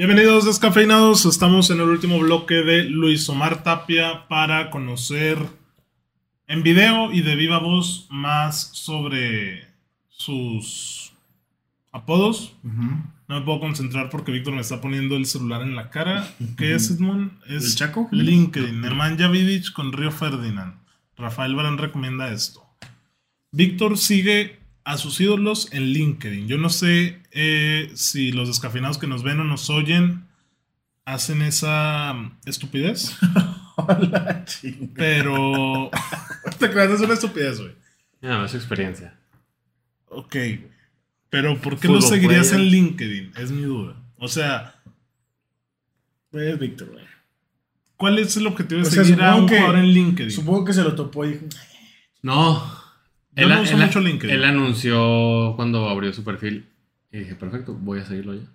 Bienvenidos descafeinados, estamos en el último bloque de Luis Omar Tapia para conocer en video y de viva voz más sobre sus apodos. No me puedo concentrar porque Víctor me está poniendo el celular en la cara. ¿Qué es, Edmond? Es ¿El Chaco? LinkedIn. Nemanja Vidic con Río Ferdinand. Rafael Barán recomienda esto. Víctor sigue a sus ídolos en LinkedIn. Yo no sé eh, si los descafeinados que nos ven o nos oyen hacen esa mm, estupidez. Hola, chinga. Pero. Te creas, es una estupidez, güey. No, es su experiencia. Ok. Pero ¿por qué Fútbol lo seguirías player. en LinkedIn? Es mi duda. O sea, Es Víctor, güey. ¿cuál es el objetivo de O sea, seguir a un que- jugador en LinkedIn? Supongo que se lo topó y dijo, No. Yo no uso mucho LinkedIn. Él anunció cuando abrió su perfil. Y dije, perfecto, voy a seguirlo ya.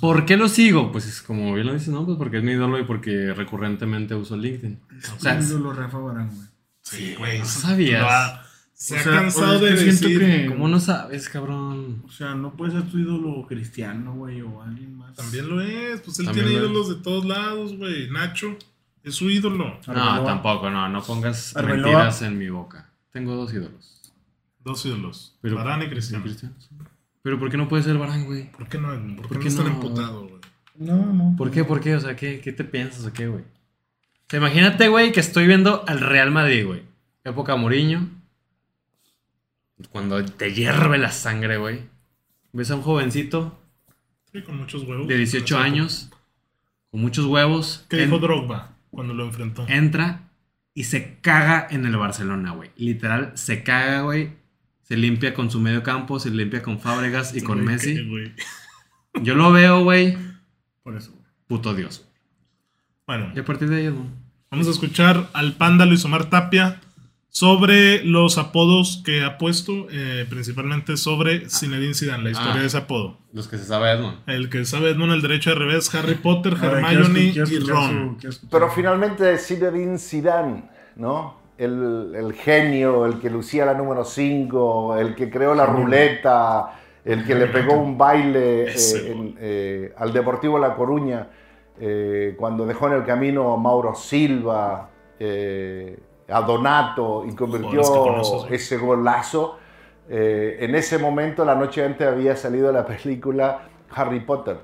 ¿Por qué lo sigo? Pues es como bien lo dices, no, pues porque es mi ídolo y porque recurrentemente uso LinkedIn. O sea, es ídolo Rafa Barán, güey. Sí, güey. no sabías. Se O ha sea, cansado es de decir. que- ¿Cómo no sabes, cabrón? O sea, no puede ser tu ídolo cristiano, güey, o alguien más. También lo es. Pues él También tiene lo es. ídolos de todos lados, güey. Nacho es su ídolo. No, Arbeloa. tampoco, no, no pongas Arbeloa. mentiras en mi boca. Tengo dos ídolos. Dos ídolos. Pero- Barán y Cristiano. Cristiano. Pero ¿por qué no puede ser Barán, güey? ¿Por qué no? ¿Por qué ¿Por no están no? emputados, güey? No, no. ¿Por qué? ¿Por qué? O sea, ¿qué, qué te piensas o qué, güey? O sea, imagínate, güey, que estoy viendo al Real Madrid, güey. Época Mourinho. Cuando te hierve la sangre, güey. Ves a un jovencito Sí, con muchos huevos. de 18 años, con muchos huevos. ¿Qué en- dijo Drogba cuando lo enfrentó? entra y se caga en el Barcelona, güey. Literal, se caga, güey. Se limpia con su medio campo, se limpia con Fábregas y con Güey, Messi. ¿qué, güey? Yo lo veo, güey. Por eso, güey. Puto Dios. Bueno, Y a partir de ahí, ¿no? vamos a escuchar al panda Luis Omar Tapia sobre los apodos que ha puesto, eh, principalmente sobre Zinedine Zidane, la historia Ah. de ese apodo. Los que se sabe Edmond. El que sabe Edmond el derecho de revés, Harry Potter, Hermione y Ron. Pero finalmente Zinedine Zidane, ¿no? El, el genio, el que lucía la número 5, el que creó la ruleta, el que le pegó un baile eh, en- eh, al Deportivo La Coruña eh, cuando dejó en el camino a Mauro Silva, eh, a Donato y convirtió ese golazo. Eh, en ese momento, la noche antes, había salido la película Harry Potter.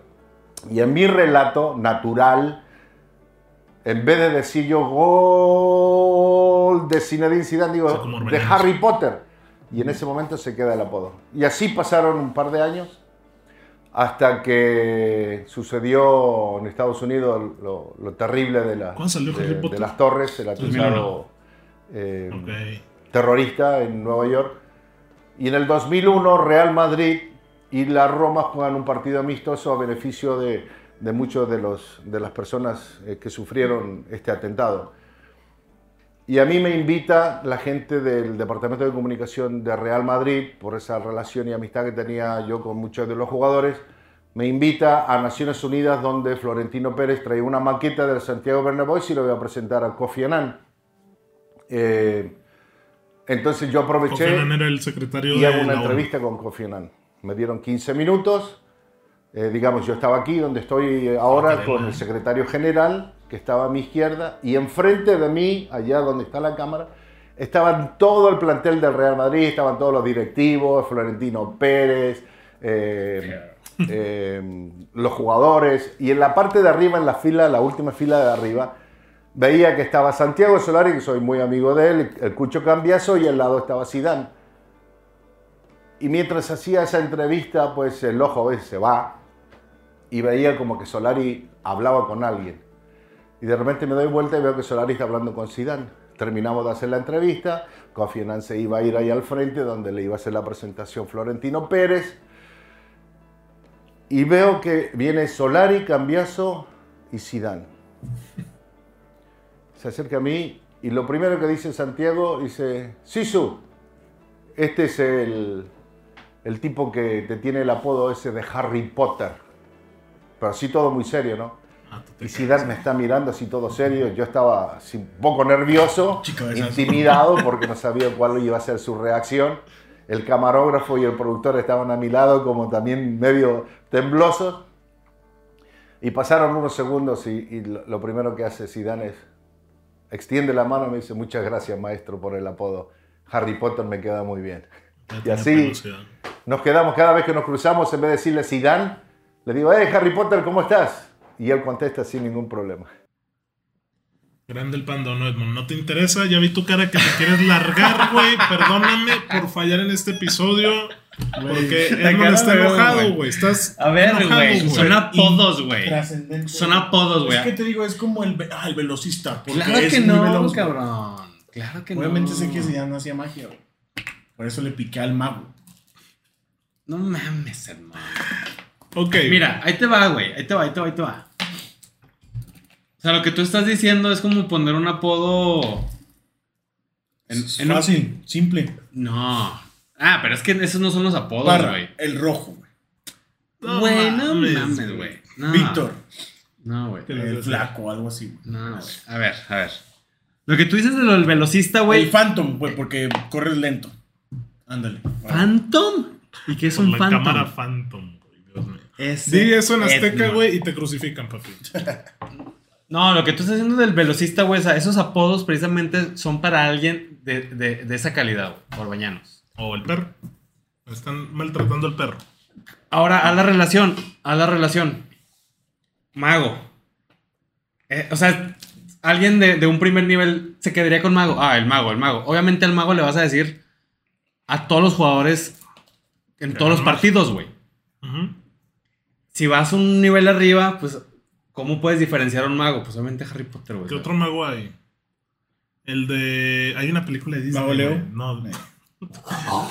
Y en mi relato natural, en vez de decir yo gol de Zinedine Zidane, digo de. Harry Potter. Y en ese momento se queda el apodo. Y así pasaron un par de años hasta que sucedió en Estados Unidos lo, lo terrible de, la- ¿Cuándo salió de- de las torres, el 2001. atentado eh, Ok. terrorista en Nueva York. Y en el 2001 Real Madrid y la Roma juegan un partido amistoso a beneficio de, de muchos de, los, de las personas eh, que sufrieron este atentado. Y a mí me invita la gente del Departamento de Comunicación de Real Madrid, por esa relación y amistad que tenía yo con muchos de los jugadores, me invita a Naciones Unidas donde Florentino Pérez trae una maqueta del Santiago Bernabéu y lo voy a presentar a Kofi Annan. Eh, entonces yo aproveché era el secretario y hago una la ONU. entrevista con Kofi Annan. Me dieron 15 minutos. eh, digamos, yo estaba aquí donde estoy ahora Ok, con el secretario general, que estaba a mi izquierda, y enfrente de mí, allá donde está la cámara, estaban todo el plantel del Real Madrid, estaban todos los directivos, Florentino Pérez, eh, eh, los jugadores, y en la parte de arriba, en la fila, la última fila de arriba, veía que estaba Santiago Solari, que soy muy amigo de él, el Cucho Cambiaso, y al lado estaba Zidane. Y mientras hacía esa entrevista, pues el ojo a veces se va y veía como que Solari hablaba con alguien. Y de repente me doy vuelta y veo que Solari está hablando con Zidane. Terminamos de hacer la entrevista, Kofi Annan se iba a ir ahí al frente donde le iba a hacer la presentación Florentino Pérez. Y veo que viene Solari, Cambiaso y Zidane. Se acerca a mí y lo primero que dice Santiago dice, Sisu, este es el, el tipo que te tiene el apodo ese de Harry Potter. Pero así todo muy serio, ¿no? Ah, Y Zidane me está mirando así todo serio. Yo estaba así un poco nervioso, Chico, intimidado, porque no sabía cuál iba a ser su reacción. El camarógrafo y el productor estaban a mi lado como también medio temblosos. Y pasaron unos segundos y, y lo, lo primero que hace Zidane es extiende la mano y me dice muchas gracias maestro por el apodo. Harry Potter me queda muy bien. Y así nos quedamos cada vez que nos cruzamos, en vez de decirle Zidane, le digo, hey Harry Potter, ¿cómo estás? Y él contesta sin ningún problema. Grande el pando, no, Edmond. ¿No te interesa? Ya vi tu cara que te quieres largar, güey. Perdóname por fallar en este episodio. Porque Edmond está enojado, güey. Estás. A ver, güey. Son apodos, güey. Trascendente. Son apodos, güey. Es que te digo, es como el, ve- ah, el velocista. Claro es que no, veloz, cabrón. Claro que Obviamente no. sé que Zidane no hacía magia, güey. Por eso le piqué al mago. No mames, hermano. Ok. Mira, ahí te va, güey. Ahí te va, ahí te va, ahí te va. O sea, lo que tú estás diciendo es como poner un apodo. En, Es en un- fácil, simple. No. Ah, pero es que esos no son los apodos, güey. el rojo, güey. No Güey, no mames, mames, güey. No. Víctor, No, güey. El flaco, algo así, güey. No, güey. A ver, a ver. Lo que tú dices de lo del velocista, El güey. Phantom, güey, porque corres lento. Ándale. ¿Phantom? ¿Y qué es Con un la Phantom? cámara Phantom, güey. Dios mío. Ese Di eso en Azteca, güey, y te crucifican, papi. No, lo que tú estás diciendo del velocista, güey, esos apodos precisamente son para alguien de, de- de esa calidad, güey, orbañanos. O el perro. Están maltratando al perro. Ahora, a la relación, a la relación. Mago. Eh, o sea, alguien de, de un primer nivel se quedaría con mago. Ah, el mago, el mago. Obviamente al mago le vas a decir a todos los jugadores en todos los partidos, güey. Si vas un nivel arriba, pues, ¿cómo puedes diferenciar a un mago? Pues obviamente Harry Potter, güey. ¿Qué otro mago hay? El de. Hay una película de Disney. ¿Mago Leo? güey. No,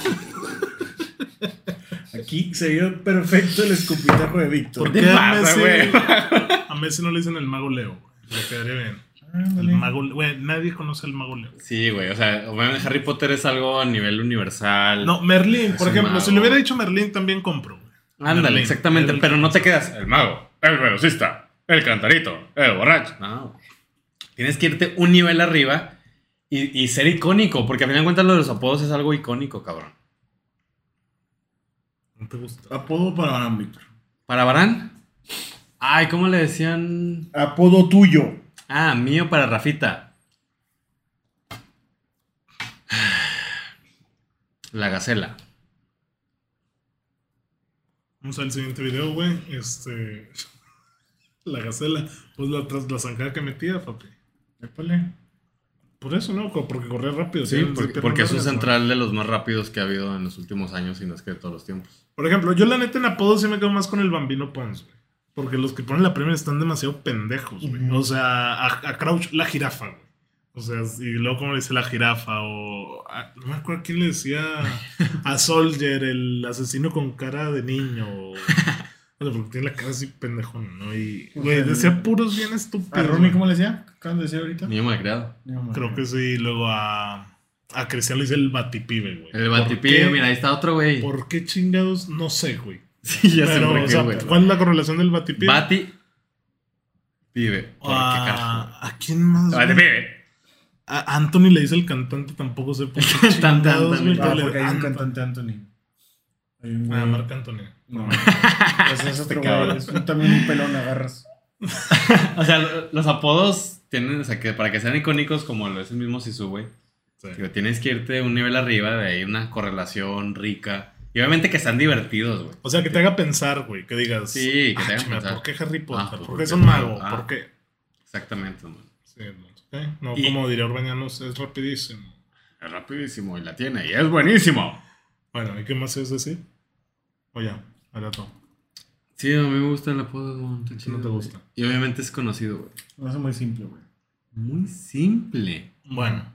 Aquí se vio perfecto el escupitajo de Víctor. ¿Por ¿Qué a Messi, güey? a Messi no le dicen el mago Leo? güey? Le quedaría bien. El Ándale. mago, güey, nadie conoce al mago Leo. Sí, güey. O sea, obviamente Harry Potter es algo a nivel universal. No, Merlín, por ejemplo, si le hubiera dicho Merlín, también compro. güey. Ándale, Merlín, exactamente. el- Pero no te quedas. El mago, el velocista, el cantarito, el borracho. No, güey. Tienes que irte un nivel arriba y, y ser icónico. Porque a final de cuentas lo de los apodos es algo icónico, cabrón. No te gusta. Apodo para Barán, Víctor. ¿Para Barán? Ay, ¿cómo le decían? Apodo tuyo. Ah, mío para Rafita. La gacela. Vamos al siguiente video, güey. Este. La gacela. Pues la, tras- la zancada que metía, papi. Épale. Por eso, ¿no? Porque corría rápido. Sí, porque, es un central de los más rápidos que ha habido en los últimos años y no es que de todos los tiempos. Por ejemplo, yo la neta en apodo sí me quedo más con el Bambino Pons, güey. Porque los que ponen la primera están demasiado pendejos, güey. O sea, a, a Crouch la jirafa, güey. O sea, y luego como le dice la jirafa o... a- no me acuerdo quién le decía a Soldier, el asesino con cara de niño. O, o porque tiene la cara así pendejón, ¿no? Y, O güey, sea, decía puros bien estúpidos. ¿A Ronnie cómo le decía? ¿Acaban de decir ahorita? Niño malcriado. Creo que sí. Luego a... A Cristian le dice el batipibe, güey. El ¿Por batipillo, qué? mira, ahí está otro güey. ¿Por qué chingados? No sé, güey. Sí, ya sé Pero, o sea, güey. ¿cuál es la correlación del batipibe? Bati. Pibe. ¿Por qué carajo? Ah, ¿A quién más? güey? Bati pibe. A Anthony le dice el cantante, tampoco sé por qué. Chingados, güey, Ah, le- porque hay un cantante Anthony. Hay un güey. Ah, Marc Anthony. No. Ese es otro cabrón. güey. Es un- también un pelón agarras. O sea, lo- los apodos tienen, o sea, que para que sean icónicos como lo es el mismo Sisu, güey. Sí. digo, Tienes que irte un nivel arriba, de ahí una correlación rica. Y obviamente que sean divertidos, güey. O sea, que te haga pensar, güey. Que digas. Sí, que te "Ah, haga chinga, pensar. ¿Por qué Harry Potter? Ah, pues, ¿Por qué es un mago? Ah. ¿Por qué? Exactamente, man. Sí, no, ok. No, Y- como diría Orbañanos, es rapidísimo. Es rapidísimo y la tiene y es buenísimo. Bueno, ¿y qué más es decir? O ya, era todo. Sí, a mí me gusta el apodo, güey, está chido, No te güey. gusta. Y obviamente es conocido, güey. No es muy simple, güey. Muy simple. Bueno,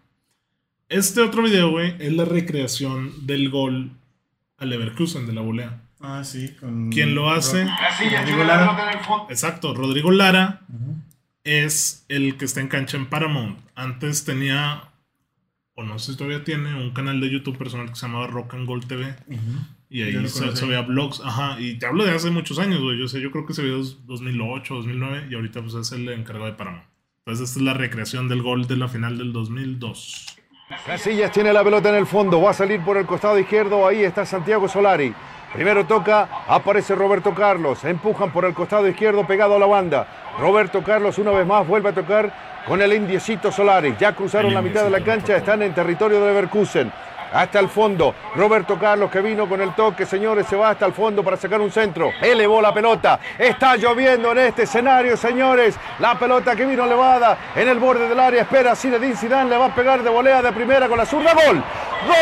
este otro video, güey, es la recreación del gol al Leverkusen de la volea. Ah, sí. Con... ¿Quién lo hace? Rodrigo Lara. Exacto, Rodrigo Lara es el que está en cancha en Paramount. Antes tenía, o no sé si todavía tiene, un canal de YouTube personal que se llamaba Rock and Gold TV. Y ahí se, se veía vlogs, ajá, y te hablo de hace muchos años, güey. Yo sé, yo creo que ese video es 2008, 2009, y ahorita pues es el encargado de Paramount. Entonces esta es la recreación del gol de la final del 2002. Casillas tiene la pelota en el fondo, va a salir por el costado izquierdo, ahí está Santiago Solari. Primero toca, aparece Roberto Carlos. Empujan por el costado izquierdo pegado a la banda. Roberto Carlos una vez más vuelve a tocar con el indiecito Solari. Ya cruzaron El la mitad de la cancha, están en territorio de Leverkusen. Hasta el fondo, Roberto Carlos que vino con el toque, señores, se va hasta el fondo para sacar un centro. Elevó la pelota. Está lloviendo en este escenario, señores. La pelota que vino elevada en el borde del área. Espera, Zinedine Zidane le va a pegar de volea de primera con la zurda. ¡Gol! ¡Gol!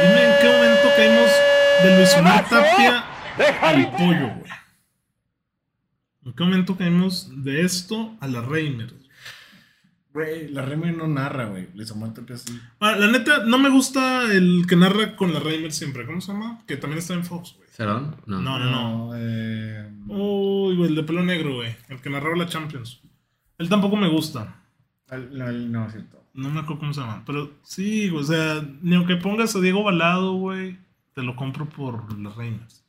Dime en qué momento caímos de Luis Tapia al pollo, güey. ¿En qué momento caímos de esto a la Reimers? Güey, la Remy no narra, güey. Les aumenta así. Ah, la neta, no me gusta el que narra con la Reimers siempre. ¿Cómo se llama? Que también está en Fox, güey. ¿Cerón? No. No, no, no. eh, Uy, güey, el de pelo negro, güey. El que narraba la Champions. Él tampoco me gusta. al- no, es cierto. No me acuerdo cómo se llama. Pero sí, güey, o sea, ni aunque pongas a Diego Balado, güey, te lo compro por las reinas.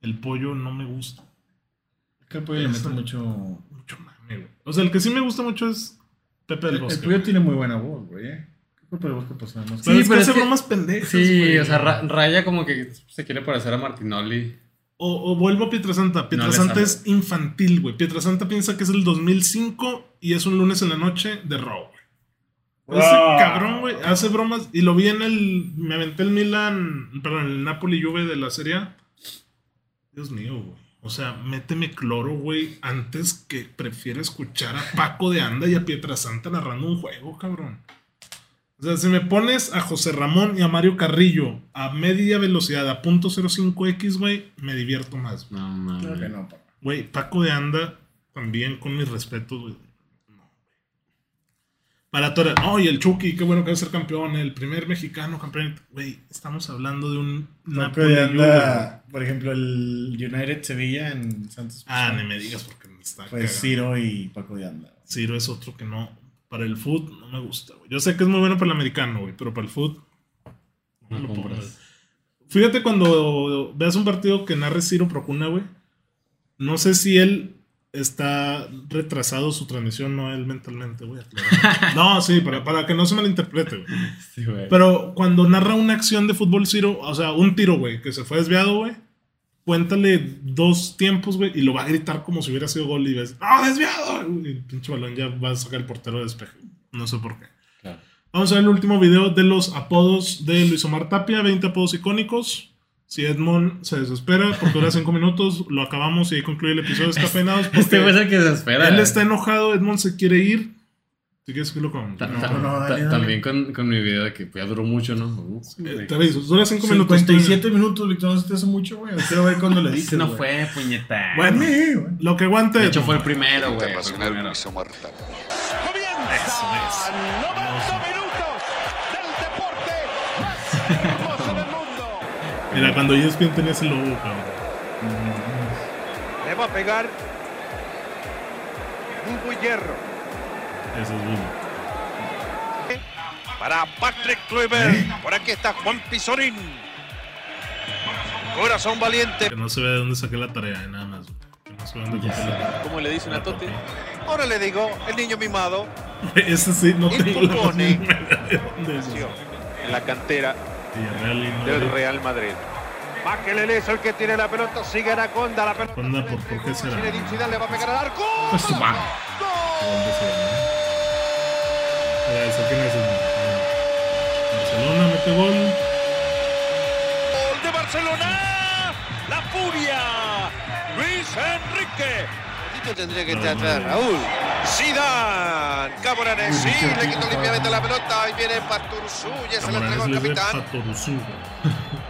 El pollo no me gusta. Que el pollo le mete mucho. Mucho mame, güey. O sea, el que sí me gusta mucho es Pepe del El, el Bosque. pollo tiene muy buena voz, güey. ¿eh? ¿Qué culpa del bosque Pero Sí, es pero que es hace que- bromas pendejas. Sí, güey. o sea, ra- Raya como que se quiere parecer a Martinoli. O, o vuelvo a Pietrasanta. Pietrasanta le es infantil, güey. Pietrasanta piensa que es el 2005 y es un lunes en la noche de Raw, güey. Ese Ah. cabrón, güey, hace bromas. Y lo vi en el. Me aventé el Milan. Perdón, el Napoli Juve de la Serie. Dios mío, güey. O sea, méteme cloro, güey. Antes que prefiera escuchar a Paco de Anda y a Pietrasanta narrando un juego, cabrón. O sea, si me pones a José Ramón y a Mario Carrillo a media velocidad, a .05x, güey, me divierto más. güey. No, mames. Claro que no, papá. Güey, Paco de Anda, también con mis respetos. No, güey. Para Torre, oh, y el Chucky, qué bueno que va a ser campeón, el primer mexicano campeón. Güey, estamos hablando de un Paco Napoli de Juve, anda, por ejemplo, el United Sevilla en Santos. Ah, ni me digas porque me está Pues cagando. Ciro y Paco de anda. Ciro es otro que no. Para el foot no me gusta, güey. Yo sé que es muy bueno para el americano, güey, pero para el foot. No lo. Fíjate cuando veas un partido que narre Ciro Procuna, güey. No sé si él está retrasado su transmisión, no él mentalmente, güey. No, sí, para, para que no se malinterprete, güey. Sí, güey. Pero cuando narra una acción de fútbol Ciro, o sea, un tiro, güey, que se fue desviado, güey. Cuéntale dos tiempos, güey, y lo va a gritar como si hubiera sido gol y ves, ¡ah, desviado! Y el pinche balón ya va a sacar el portero de despeje. No sé por qué. Claro. Vamos a ver el último video de los apodos de Luis Omar Tapia, 20 apodos icónicos. Si Edmond se desespera porque dura 5 minutos, lo acabamos y ahí concluye el episodio de Descafeinados. porque Este güey es el que se espera. Él está enojado, Edmond se quiere ir. Si quieres que lo dale. También con, con mi video de que ya duró mucho, ¿no? Uh, te aviso, dura 5 minutos. 57 minutos, Víctor, no se te hace mucho, güey. Quiero ver cuando le dices. Ese no güey. fue, puñeta. Bueno, güey. lo que aguante. de hecho, fue el primero, güey. fue el Internacional. Eso es. Mira, cuando ESPN tenía ese logo, cabrón. Le va a pegar un hierro Eso es bueno. para Patrick Kluivert. Por aquí está Juan Pizorín. Corazón valiente. Que no se vea de dónde saqué la tarea, eh, nada más. güey. Que no se vea dónde saqué la tarea. ¿Cómo le dicen a Totti? Ahora le digo, el niño mimado. Ese sí, no tengo la de dónde es. En la cantera Villarreal y del. Real Madrid. Makelele es el que tiene la pelota. Sigue Anaconda. La pelota. Anaconda, ¿por- por qué será? Zidane le va a pegar al arco. Pues Barcelona mete gol. Gol de Barcelona. La furia. Luis Enrique. Tendría que estar atrás, Raúl. Zidane. Camoranesi le quitó limpiamente la pelota. Y viene Paturuzú. Ya se la entregó al capitán.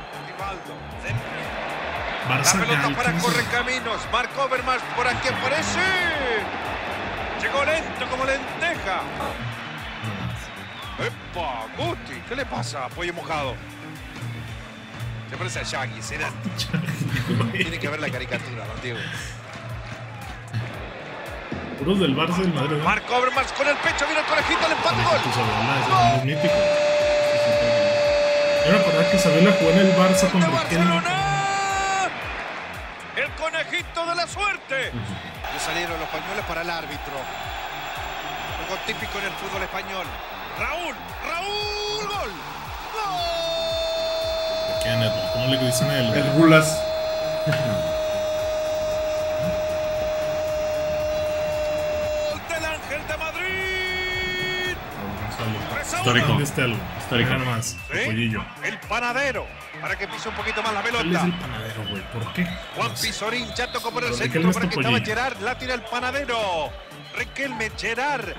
La pelota para ¿quién es corre ese? caminos. Marc Overmars por aquí aparece. Llegó lento como lenteja. ¡Epa! Guti, ¿qué le pasa? Pollo mojado. Se parece a Shaggy, será. Tiene que ver la caricatura, don Diego. Puros del Barça del Madrid. ¿no? Marc Overmars con el pecho, viene el conejito, el empate gol. Isabela, ese es muy mítico. Yo me acordaba que Isabela jugó en el Barça con ¡De Riquelme. Barcelona! El conejito de la suerte. Le salieron los pañuelos para el árbitro. Algo típico en el fútbol español. Raúl, Raúl, gol. ¿Quién es, güey? ¿Cómo le dicen a él? güey? El Gulas. Histórico. ¿Entendiste algo? Histórico. Mira nomás, Sí, pollillo. El panadero. Para que pise un poquito más la es pelota. el panadero, güey. ¿Por qué? Juan No sé. Pizorín ya tocó por el centro Riquelme para que estaba Topollillo. Gerard. La tira el panadero. Riquelme, Gerard.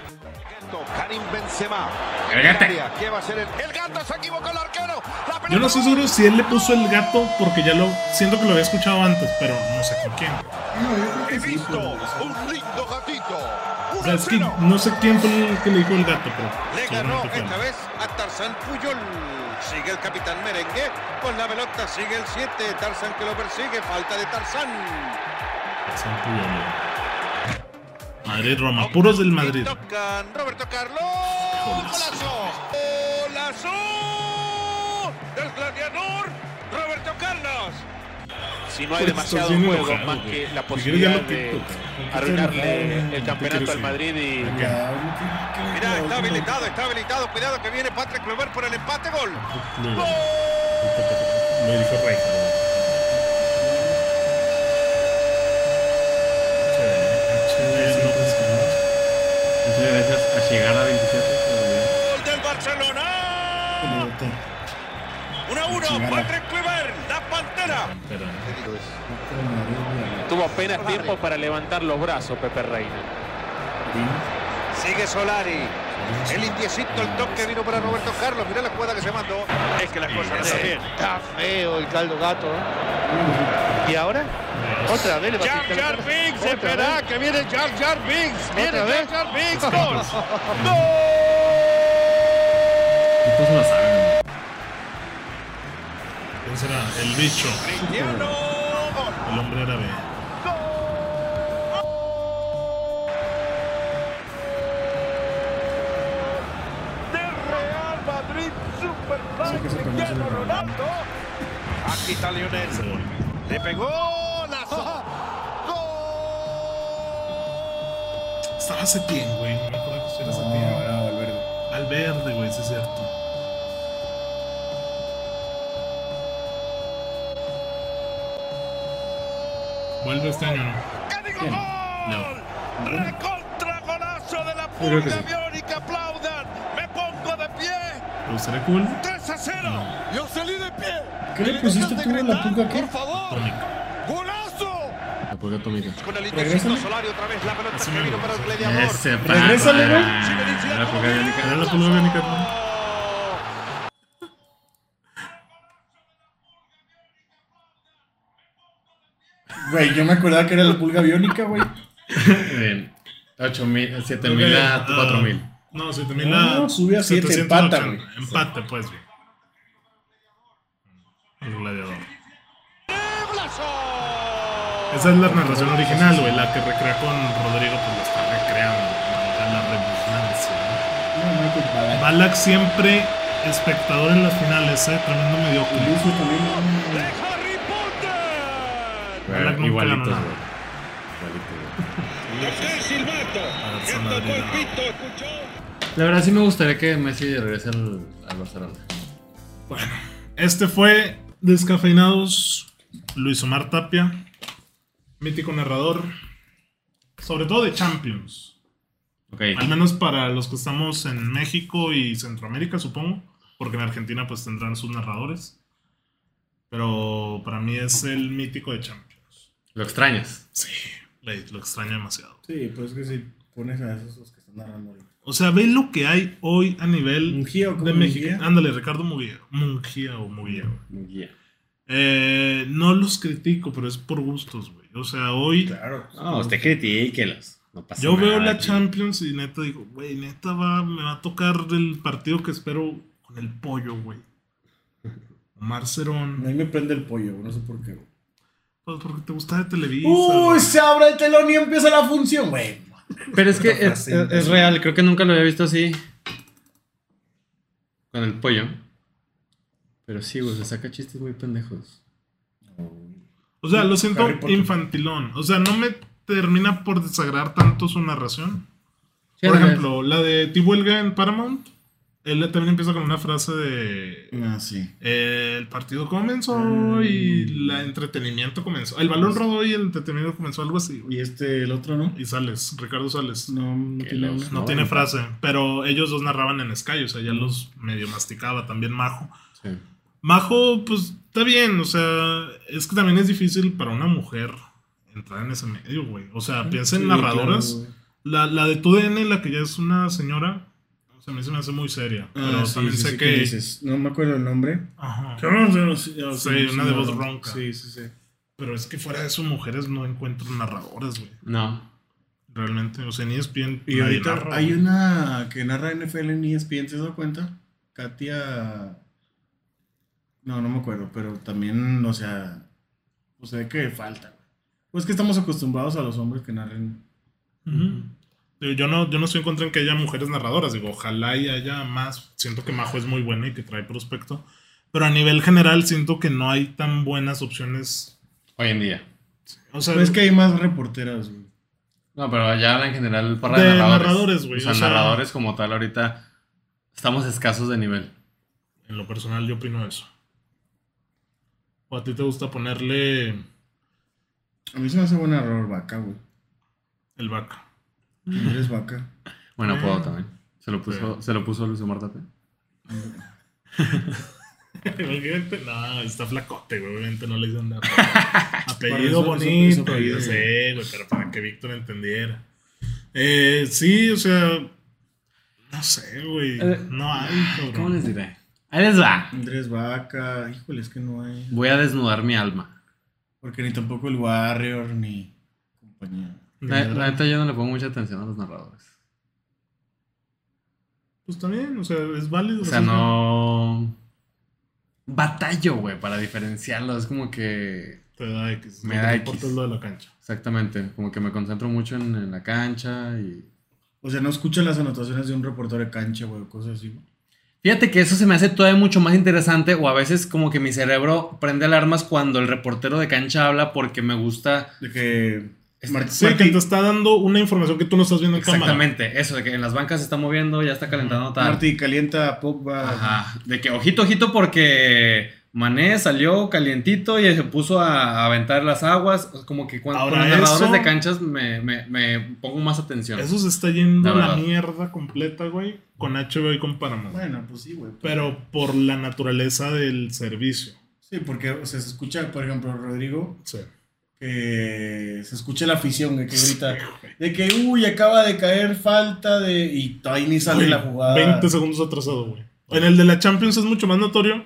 Karim Benzema. Agárgate. ¿Qué va a ser el, el gato? Se equivocó el arquero. La pelota Yo no estoy seguro si él le puso el gato porque ya lo siento que lo había escuchado antes, pero no sé con quién. He visto un lindo gatito. O sea, es que no sé quién fue el que le dijo el gato, pero Le ganó esta vez a Tarzán Puyol. Sigue el capitán merengue. Con la pelota sigue el 7. Tarzán que lo persigue. Falta de Tarzán. San Puyol. Madrid, Roma, puros del Madrid. Tocan Roberto Carlos. Golazo. Golazo. Del gladiador. Si no hay Pues demasiado juego, enojado, más güey. que la posibilidad de arruinarle el campeonato al. Madrid y Ya, Mira, está habilitado, está habilitado. Cuidado que viene Patrick Kluivert por el empate. Gol. Me dijo Rey. Muchas gracias a llegar a 27. Gol del Barcelona. 1 a 1. Patrick Kluivert. La pantera. tuvo apenas tiempo para levantar los brazos Pepe Reina. Sigue Solari. El indiecito, el toque vino para Roberto Carlos. Mira la jugada que se mandó. Es que las cosas no bien. Está feo el caldo gato. ¿eh? ¿Y ahora? Otra vez le va Jar Jar. Binks, espera, que viene Jar Jar Binks. Viene ¿Otra Jar vez? Jar Binks. Gol. Todos lo saben. ¿Quién será? El bicho. Cristiano. Gol. El hombre árabe. Del Real Madrid, super Sí, Ronaldo. Aquí está Lionel. Gol. Le pegó la Estaba Setién, güey. No me acuerdo que era era Valverde. Al verde, güey, sí es cierto. Vuelve este año, ¿no? ¡Que digo ¿Quién? gol! ¡Recontra golazo de la pulga biónica! ¡Aplaudan! ¡Me pongo de pie! ¿Pero estaría cool? 3 a 0. Yo salí de pie. ¿Qué le pusiste tú a la pulga qué? Por favor. ¡Golazo! La pulga atómica. Con el Regrésale. indiecito Solari otra vez la pelota que me vino gusta. para el gladiador. Ese Regrésale, papá. Zinedine La pulga biónica. Era la pulga biónica, Güey, yo me acordaba que era la pulga biónica, güey. Bien. 8000, 7000 a 4000. No, 7000 No, a. sube a siete, 780. empata, güey. Empate, pues, güey. El gladiador. Esa es la narración original, güey. La que recrea con Rodrigo, pues la está recreando. La redundancia, ¿no? No, Ballack. Balak siempre espectador en las finales, eh. Tremendo mediocre. Pito, escuchó. La verdad sí me gustaría que Messi regrese al, al Barcelona. Bueno, este fue Descafeinados, Luis Omar Tapia, mítico narrador, sobre todo de Champions, Ok. al menos para los que estamos en México y Centroamérica, supongo, porque en Argentina pues tendrán sus narradores, pero para mí es el mítico de Champions. Lo extrañas. Sí, lo extraño demasiado. Sí, pues que si pones a esos los que están narrando. O sea, ve lo que hay hoy a nivel Mungía, ¿o cómo de México. Ándale, Ricardo Mugía. Mungía o Mugía. guía. Eh, no los critico, pero es por gustos, güey. O sea, hoy Claro. No, usted critíquelos. No pasa yo nada. veo la. Champions y neta digo, güey, neta va, me va a tocar el partido que espero con el pollo, güey. Omar A mí me prende el pollo, güey, no sé por qué. güey. Pues porque te gusta de Televisa. Uy, se abre el telón y empieza la función, güey. Pero es que es, frase, es- es real, creo que nunca lo había visto así. Con el pollo. Pero sí, güey, se saca chistes muy pendejos. O sea, lo siento infantilón. O sea, no me termina por desagradar tanto su narración. Sí, Por ejemplo, la de Tibuelga en Paramount, él también empieza con una frase de Ah, sí. eh, el partido comenzó y el entretenimiento comenzó. El balón rodó y el entretenimiento comenzó, algo así. güey. Y este, el otro, ¿no? Y Sales, Ricardo Sales. No, no tiene una. No tiene frase, pero ellos dos narraban en Sky, o sea, ya los medio masticaba también Majo. Sí. Majo, pues está bien, o sea, es que también es difícil para una mujer entrar en ese medio, güey. O sea, piensa en Sí, narradoras. claro, la, la de TUDN, la que ya es una señora, a mí se me hace muy seria. pero Ah, sí, también sí, sé sí, que. ¿qué dices? No me acuerdo el nombre. Ajá. Sí, Sí, una de voz ronca. Sí, sí, sí. Pero es que fuera de eso, mujeres no encuentran narradoras, güey. No. Realmente, o sea, ni es bien. Y ahorita hay una que narra NFL en ESPN, ¿te has dado cuenta? Katia. No, no me acuerdo, pero también, o sea, o sea, que falta. güey. Pues que estamos acostumbrados a los hombres que narren. Yo no, yo no estoy en contra en que haya mujeres narradoras. Digo, ojalá y haya más. Siento que Majo es muy buena y que trae prospecto. Pero a nivel general, siento que no hay tan buenas opciones. Hoy en día. O sea, es que hay más reporteras, güey. No, pero ya habla en general para De narradores. narradores, güey, O sea, o sea- narradores como tal, ahorita estamos escasos de nivel. en lo personal, yo opino eso. ¿O a ti te gusta ponerle A mí se me hace buen error vaca, güey. el vaca? No eres vaca. Bueno, Eh. puedo también. Se lo puso, Sí. se lo puso Luis Omar Tapia. Imagínate, no, está flacote, güey. Obviamente no le dicen nada. Apellido bonito, apellido. sé, güey, pero para que Víctor entendiera. Eh, sí, o sea, no sé, güey. Eh, No hay, cabrón. ¿Cómo les diré? Ahí les va. Andrés Vaca, híjole, es que no hay. Voy a desnudar mi alma. Porque ni tampoco el Warrior ni compañía. La, la neta yo no le pongo mucha atención a los narradores. Pues también, o sea, es válido. O sea, no... Batallo, güey, para diferenciarlo. Es como que... Te da X. Me lo da que X. importa es lo de la cancha. Exactamente. Como que me concentro mucho en, en la cancha y... O sea, no escuchan las anotaciones de un reportero de cancha, güey, o cosas así. güey. Fíjate que eso se me hace todavía mucho más interesante o a veces como que mi cerebro prende alarmas cuando el reportero de cancha habla porque me gusta... De que. Mar- Sí, Martí- que te está dando una información que tú no estás viendo en cámara. Exactamente, eso de que en las bancas se está moviendo, ya está calentando tal. Martí calienta Pogba. Ajá, de que ojito, ojito porque Mané salió calientito y se puso a, aventar las aguas. Como que cuando Ahora, con los narradores de canchas me, me- me pongo más atención. Eso se está yendo La a la mierda completa, güey, con HBO y con Paramount. Bueno, pues sí, güey. Pero por la naturaleza del servicio. Sí, porque o sea, se escucha, por ejemplo, Rodrigo, Sí. Que se escucha la afición güey, que grita de que, uy, acaba de caer falta de. Y todavía ni sale Güey, la jugada. 20 segundos atrasado, güey. En el de la Champions es mucho más notorio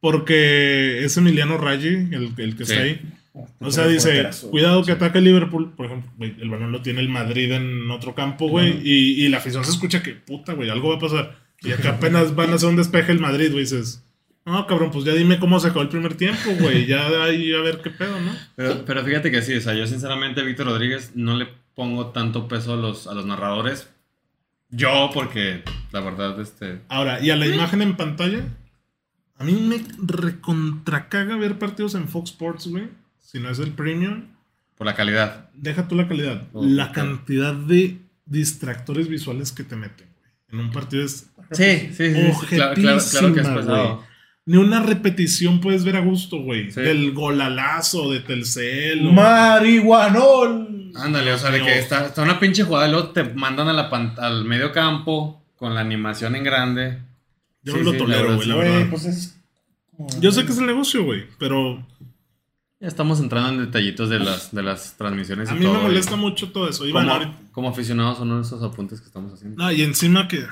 porque es Emiliano Raggi el, el que Sí. está ahí. Oh, O sea, dice, cuidado que ataque Liverpool. Por ejemplo, el balón lo tiene el Madrid en otro campo, güey. y, y la afición se escucha que, puta, güey, algo va a pasar. Y acá apenas van a hacer un despeje el Madrid, güey. Dices, no, cabrón, pues ya dime cómo se acabó el primer tiempo, güey. Ya ahí a ver qué pedo, ¿no? Pero, pero fíjate que sí, o sea, yo sinceramente Víctor Rodríguez no le pongo tanto peso a los, a los narradores. Yo, porque la verdad, este... Ahora, y a la imagen en pantalla, a mí me recontracaga ver partidos en Fox Sports, güey. Si no es el premium, Por la calidad. deja tú la calidad. Oh, la cantidad de distractores visuales que te meten, güey. En un partido es. Sí, sí, sí. sí, claro, claro, claro que es. Ni una repetición puedes ver a gusto, güey. Sí. Del golalazo de Telcel. o- Marihuanol. Ándale, o sea, de que Dios. está, está una pinche jugada y luego te mandan a la pan- al medio campo con la animación en grande. Yo Sí, no lo tolero, güey, la verdad. Pues es. como- Yo sé que es el negocio, güey. Pero Ya estamos entrando en detallitos de las, de las transmisiones. a y mí me todo, molesta y mucho todo eso. Y Como, bueno, ahorita- como aficionados son esos apuntes que estamos haciendo. No, y encima que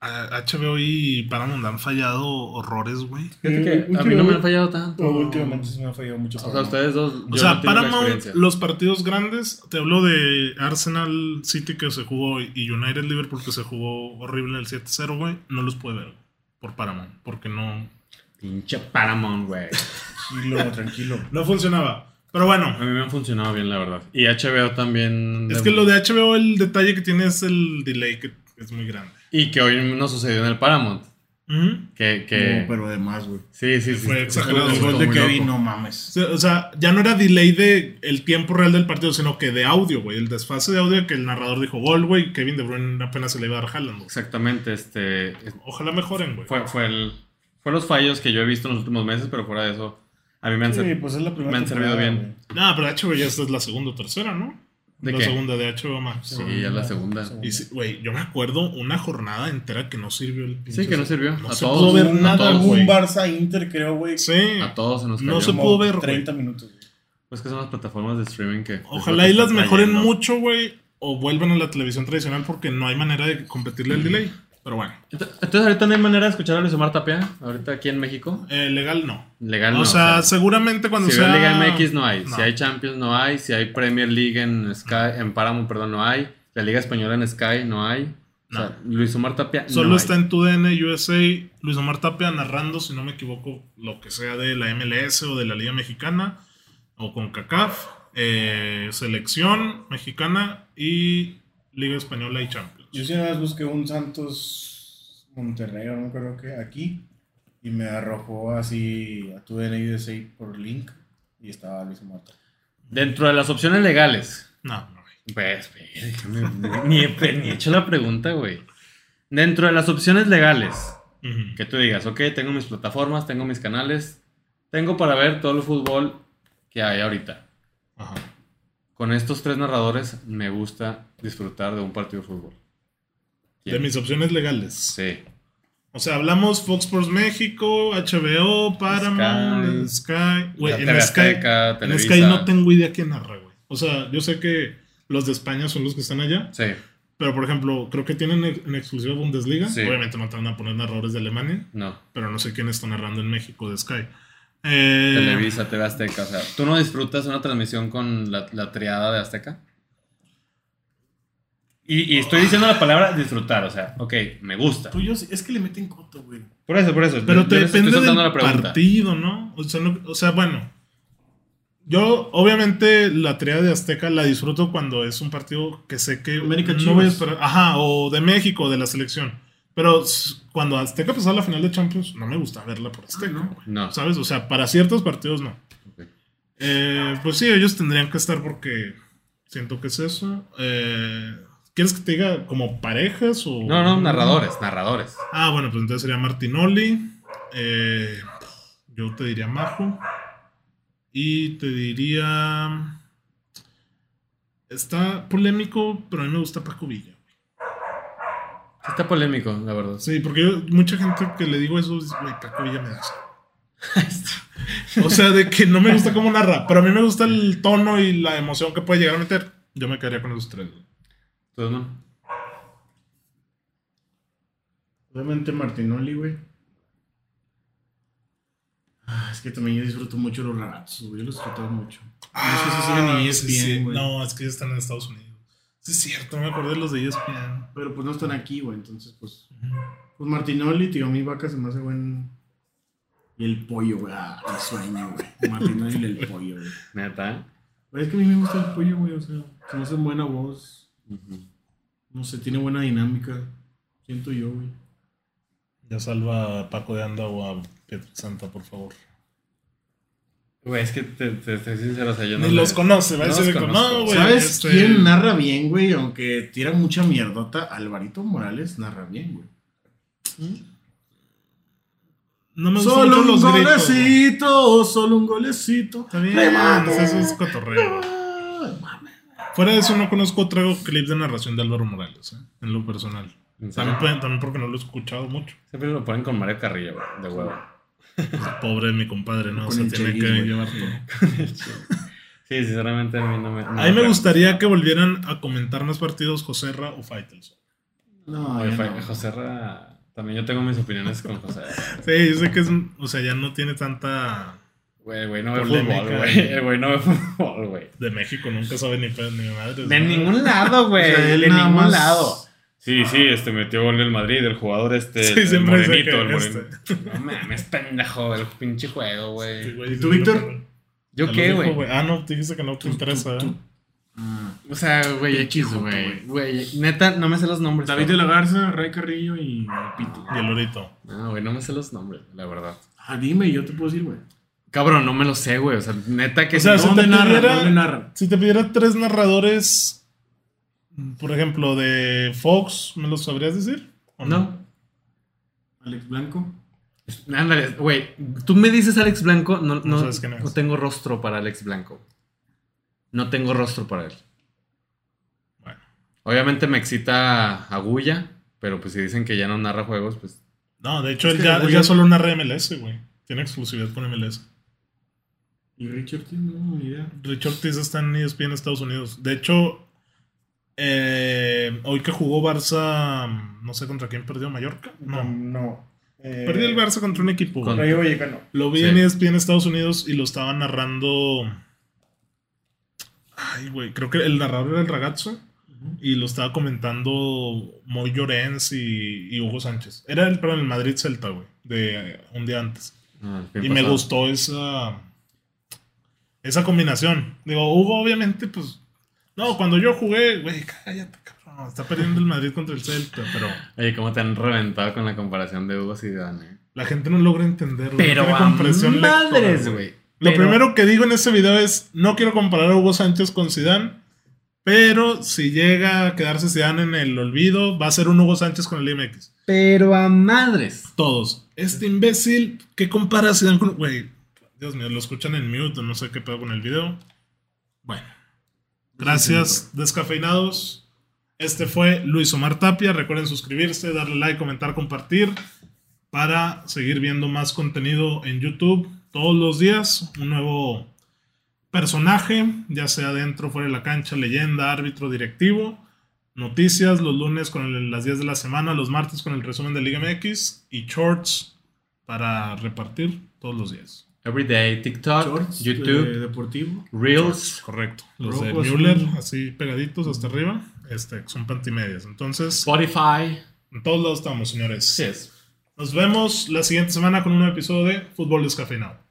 a- HBO y Paramount han fallado horrores, güey. Fíjate que Eh, a mí no me han fallado tanto. Oh, últimamente sí me ha fallado mucho. O sea, ustedes dos. yo O sea, no Paramount, los partidos grandes, te hablo de Arsenal City que se jugó y United Liverpool que se jugó horrible el 7-0, güey, no los puede ver por Paramount, porque no, Pinche Paramount, güey. Tranquilo, tranquilo. no funcionaba. Pero bueno, A mí me han funcionado bien, la verdad. Y HBO también. es que lo de HBO, el detalle que tiene es el delay que es muy grande. Y que hoy no sucedió en el Paramount. Ujú. Que, que... No, pero además, güey. Sí, sí, sí. Fue exagerado. El gol de Kevin, no mames. O sea, ya no era delay de el tiempo real del partido, sino que de audio, güey. El desfase de audio que el narrador dijo gol, güey. Kevin De Bruyne apenas se le iba a dar Haaland, güey. Exactamente, este... Ojalá mejoren, güey. Fue, fue, el, fue los fallos que yo he visto en los últimos meses, pero fuera de eso, a mí me han, Sí, ser- pues es la primera me han servido bien. Nah, pero HBO ya esta es la segunda o tercera, ¿no? ¿De la qué? segunda de HBO Max. Sí, ya la segunda. Y güey, yo me acuerdo una jornada entera que no sirvió el pinche- Sí, que no sirvió. No a se todos. pudo ver nada, güey. un Barça Inter, creo, güey. Sí. A todos se nos No cayó. se como pudo ver, güey. 30 minutos. güey. Pues que son las plataformas de streaming que... Ojalá es y las mejoren mucho, güey. O vuelvan a la televisión tradicional porque no hay manera de competirle al delay. Pero bueno, Ent- Entonces ahorita no hay manera de escuchar a Luis Omar Tapia, ahorita aquí en México. eh, legal no. Legal o no. sea, seguramente cuando si sea. veo Liga MX no hay, No. si hay Champions no hay, si hay Premier League en Sky, en Paramount, perdón, no hay, la Liga Española en Sky no hay. O sea, Luis Omar Tapia Solo no está en TUDN USA Luis Omar Tapia narrando, si no me equivoco, lo que sea de la MLS o de la Liga Mexicana o con CACAF, eh, Selección Mexicana y Liga Española y Champions. Yo sí una vez busqué un Santos Monterrey, o no creo que aquí, y me arrojó así a tu DNI USA por link, y estaba Luis Mata. Dentro de las opciones legales, No, no, güey. pues, ni, he, ni he hecho la pregunta, güey. Dentro de las opciones legales, que tú digas, ok, tengo mis plataformas, tengo mis canales, tengo para ver todo el fútbol que hay ahorita. Ajá. Con estos tres narradores me gusta disfrutar de un partido de fútbol. De mis opciones legales. Sí. O sea, hablamos Fox Sports México, HBO, Paramount, Sky. En Sky, en. Sky no tengo idea quién narra, güey. O sea, yo sé que los de España son los que están allá, Sí. pero por ejemplo, creo que tienen en exclusiva Bundesliga. Sí. Obviamente no te van a poner narradores de Alemania, No. pero no sé quién está narrando en México de Sky. Eh, Televisa, TV Azteca. O sea, ¿tú no disfrutas una transmisión con la, la triada de Azteca? Y, y estoy diciendo la palabra disfrutar, o sea, ok, me gusta. Tú, yo sí- es que le meten coto, güey. Por eso, por eso. Pero yo- te depende del la partido, ¿no? O sea, no- o sea, bueno. Yo, obviamente, la tarea de Azteca la disfruto cuando es un partido que sé que América no Chivas. voy a esperar. Ajá, o de México, de la selección. Pero cuando Azteca pasaba la final de Champions, no me gusta verla por Azteca, no. güey. No. ¿Sabes? O sea, para ciertos partidos no. Eh, pues sí, ellos tendrían que estar porque siento que es eso. Eh, ¿Quieres que te diga como parejas o...? No, no, narradores, narradores. Ah, bueno, pues entonces sería Martinoli. eh, yo te diría Majo. Y te diría. Está polémico, pero a mí me gusta Paco Villa. Está polémico, la verdad. Sí, porque yo- mucha gente que le digo eso dice, güey, Paco Villa me da asco". O sea, de que no me gusta cómo narra, pero a mí me gusta el tono y la emoción que puede llegar a meter. Yo me quedaría con esos tres. Entonces, no. Obviamente Martinoli, güey. Ah, es que también yo disfruto mucho los ratos, güey. Yo los disfruto mucho. no sé si siguen en sí, ESPN, sí. güey. No, es que ellos están en Estados Unidos. Sí, es cierto, me acordé de los de E ESPN. Pero pues no están aquí, güey. Entonces, pues. Pues Martinoli, tío, mi vaca se me hace buen. Y el pollo, güey. Ah, el sueño, güey. Martinoli y el pollo, güey. Neta. Es que a mí me gusta el pollo, güey. O sea, se me hace buena voz. No sé, tiene buena dinámica. Siento yo, güey. Ya salva a Paco de Anda o a Pietro Santa, por favor. Güey, es que te, te, te sincero, o sea, yo no Ni le- los conoce, va a no decir los que conozco. no, güey. ¿Sabes este- quién narra bien, güey? Aunque tira mucha mierdota. Alvarito Morales narra bien, güey. No me Solo un los gritos. golecito, solo un golecito. Está bien, Remate. eso es cotorreo. Ay, mames. Fuera de eso, no conozco otro clip de narración de Álvaro Morales, ¿eh? en lo personal. También, pueden- también porque no lo he escuchado mucho. Siempre lo ponen con Mario Carrillo, güey, de huevo. Pobre mi compadre, ¿no? Con Se el tiene que güey. llevar todo. Sí, sinceramente a mí no me. no A mí me gustaría que volvieran a comentar más partidos Joserra o Faitelson. No, Oye, no. José Ra- También yo tengo mis opiniones con José. Sí, yo sé que es, o sea, ya no tiene tanta Güey, güey, no ve fútbol, güey. güey. El no ve fútbol, güey. de México, nunca sabe ni ni madre. De ningún lado, güey. O sea, él de ningún más- lado. Sí, sí, este metió gol el Madrid, el jugador este. Sí, el dice morenito, el este. morenito. No mames, pendejo, el pinche juego, güey. Sí, ¿Y tú, Víctor? ¿Yo qué, güey? Ah, no, te dijiste que no te interesa. tú- ¿eh? Ah, O sea, güey, X, güey. Güey, neta, no me sé los nombres. David de la Garza, Ray Carrillo y Pito. Y el Lorito. No, güey, no me sé los nombres, la verdad. Ah, dime, yo te puedo decir, güey. Cabrón, no me los sé, güey. O sea, neta que O sea, no- si ¿Dónde te narran? pidiera- ¿Dónde narran? Si te pidiera tres narradores, por ejemplo, de Fox, ¿me los sabrías decir? ¿O No. Alex Blanco. Ándale, güey. Tú me dices Alex Blanco, no, No no, sabes quién es. no tengo rostro para Alex Blanco. No tengo rostro para él. Bueno. Obviamente me excita Agulla, pero pues si dicen que ya no narra juegos, pues. No, de hecho, Es él ya, Agulla- él ya solo narra MLS, güey. Tiene exclusividad con MLS. Y Richard, no, ni idea. Richard Ortiz está en ESPN Estados Unidos. De hecho, eh, hoy que jugó Barça, no sé contra quién perdió Mallorca. No. No. Eh, Perdió el Barça contra un equipo. Con- güey. Rayo Vallecano. Lo vi Sí. en ESPN Estados Unidos y lo estaba narrando. Ay, güey, creo que el narrador era el ragazzo. Y lo estaba comentando Moy Llorens y, y Hugo Sánchez. Era el, perdón, el Madrid Celta, güey, de eh, un día antes. ah, Y me gustó esa, esa combinación. Digo, Hugo, obviamente, pues. No, cuando yo jugué, güey, cállate, cabrón. Está perdiendo el Madrid contra el Celta, pero Oye, cómo te han reventado con la comparación de Hugo Zidane. eh? la gente no logra entenderlo. Pero no a madres, güey. Lo Pero- primero que digo en ese video es, no quiero comparar a Hugo Sánchez con Zidane, pero si llega a quedarse Zidane en el olvido, va a ser un Hugo Sánchez con el IMX. Pero a madres. Todos. Este imbécil, ¿qué compara a Zidane con...? Güey, Dios mío, lo escuchan en mute, no sé qué pedo con el video. Bueno. Gracias, descafeinados. Este fue Luis Omar Tapia. Recuerden suscribirse, darle like, comentar, compartir para seguir viendo más contenido en YouTube todos los días. Un nuevo personaje, ya sea dentro, fuera de la cancha, leyenda, árbitro, directivo. Noticias los lunes con el- las 10 de la semana, los martes con el resumen de Liga MX y shorts para repartir todos los días. Everyday, TikTok, Shorts, YouTube, eh, deportivo. Reels. Correcto. Los de. Müller, así pegaditos hasta arriba, este, son pantimedias. Entonces, Spotify. en todos lados estamos, señores. Sí es. Nos vemos la siguiente semana con un nuevo episodio de Fútbol Descafeinado.